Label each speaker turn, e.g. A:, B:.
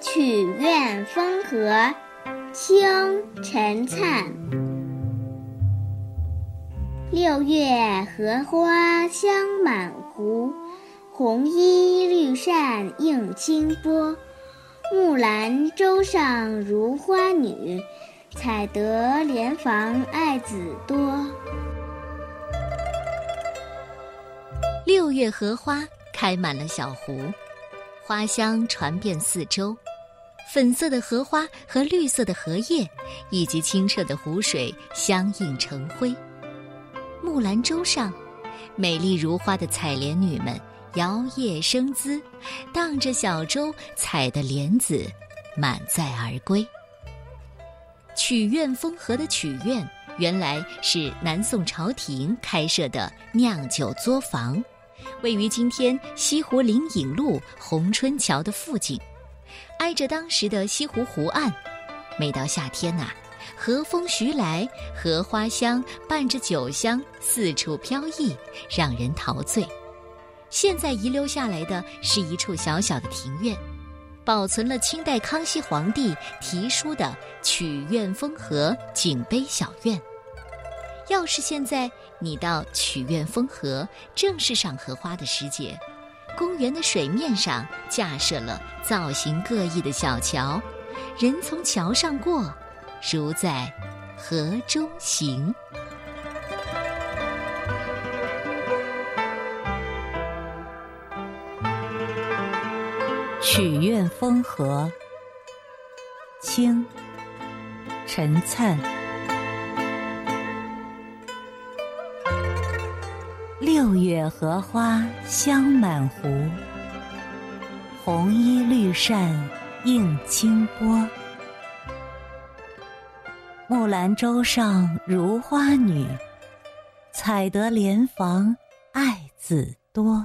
A: 曲院风荷，清·陈灿。六月荷花香满湖，红衣绿扇映清波。木兰舟上如花女，采得莲房爱子多。
B: 六月荷花开满了小湖，花香传遍四周。粉色的荷花和绿色的荷叶，以及清澈的湖水相映成辉。木兰舟上，美丽如花的采莲女们摇曳生姿，荡着小舟，采的莲子满载而归。曲院风荷的曲院，原来是南宋朝廷开设的酿酒作坊。位于今天西湖灵隐路红春桥的附近，挨着当时的西湖湖岸。每到夏天呐，和风徐来，荷花香伴着酒香四处飘逸，让人陶醉。现在遗留下来的是一处小小的庭院，保存了清代康熙皇帝题书的“曲院风荷景碑小院”。要是现在你到曲院风荷，正是赏荷花的时节。公园的水面上架设了造型各异的小桥，人从桥上过，如在河中行。
C: 曲院风荷，清，陈灿。六月荷花香满湖，红衣绿扇映清波。木兰舟上如花女，采得莲房爱子多。